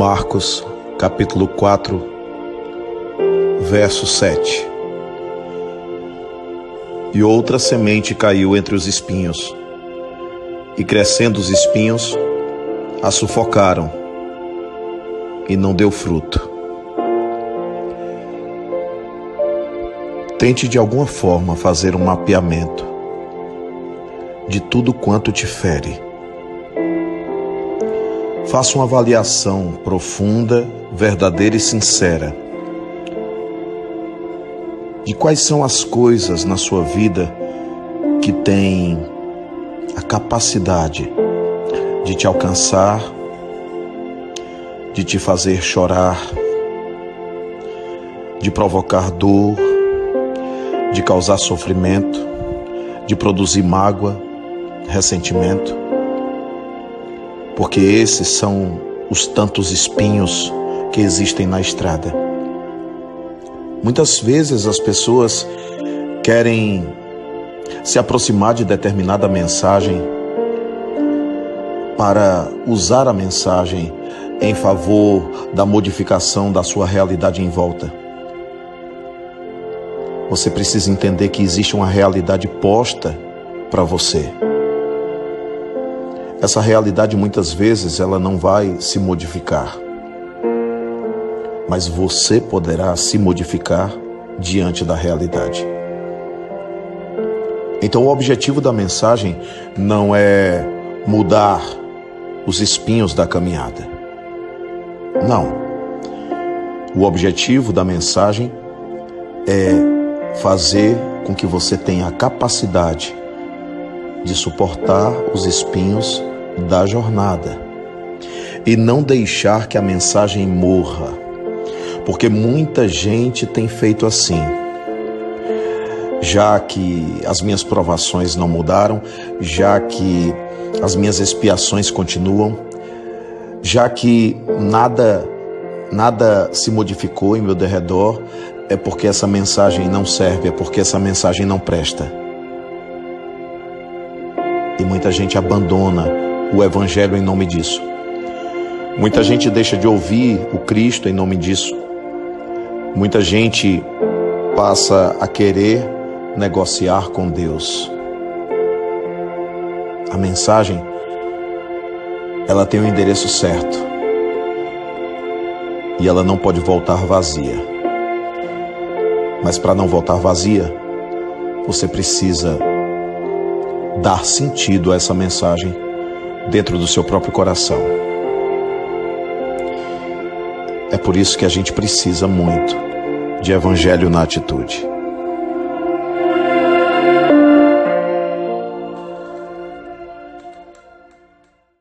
Marcos, capítulo 4, verso 7. E outra semente caiu entre os espinhos, e crescendo os espinhos, a sufocaram, e não deu fruto. Tente de alguma forma fazer um mapeamento de tudo quanto te fere Faça uma avaliação profunda, verdadeira e sincera de quais são as coisas na sua vida que têm a capacidade de te alcançar, de te fazer chorar, de provocar dor, de causar sofrimento, de produzir mágoa, ressentimento porque esses são os tantos espinhos que existem na estrada. Muitas vezes as pessoas querem se aproximar de determinada mensagem para usar a mensagem em favor da modificação da sua realidade em volta. Você precisa entender que existe uma realidade posta para você. Essa realidade muitas vezes ela não vai se modificar. Mas você poderá se modificar diante da realidade. Então o objetivo da mensagem não é mudar os espinhos da caminhada. Não. O objetivo da mensagem é fazer com que você tenha a capacidade de suportar os espinhos da jornada e não deixar que a mensagem morra, porque muita gente tem feito assim. Já que as minhas provações não mudaram, já que as minhas expiações continuam, já que nada nada se modificou em meu derredor, é porque essa mensagem não serve, é porque essa mensagem não presta. E muita gente abandona o Evangelho em nome disso. Muita gente deixa de ouvir o Cristo em nome disso. Muita gente passa a querer negociar com Deus. A mensagem ela tem o um endereço certo. E ela não pode voltar vazia. Mas para não voltar vazia, você precisa dar sentido a essa mensagem dentro do seu próprio coração. É por isso que a gente precisa muito de evangelho na atitude.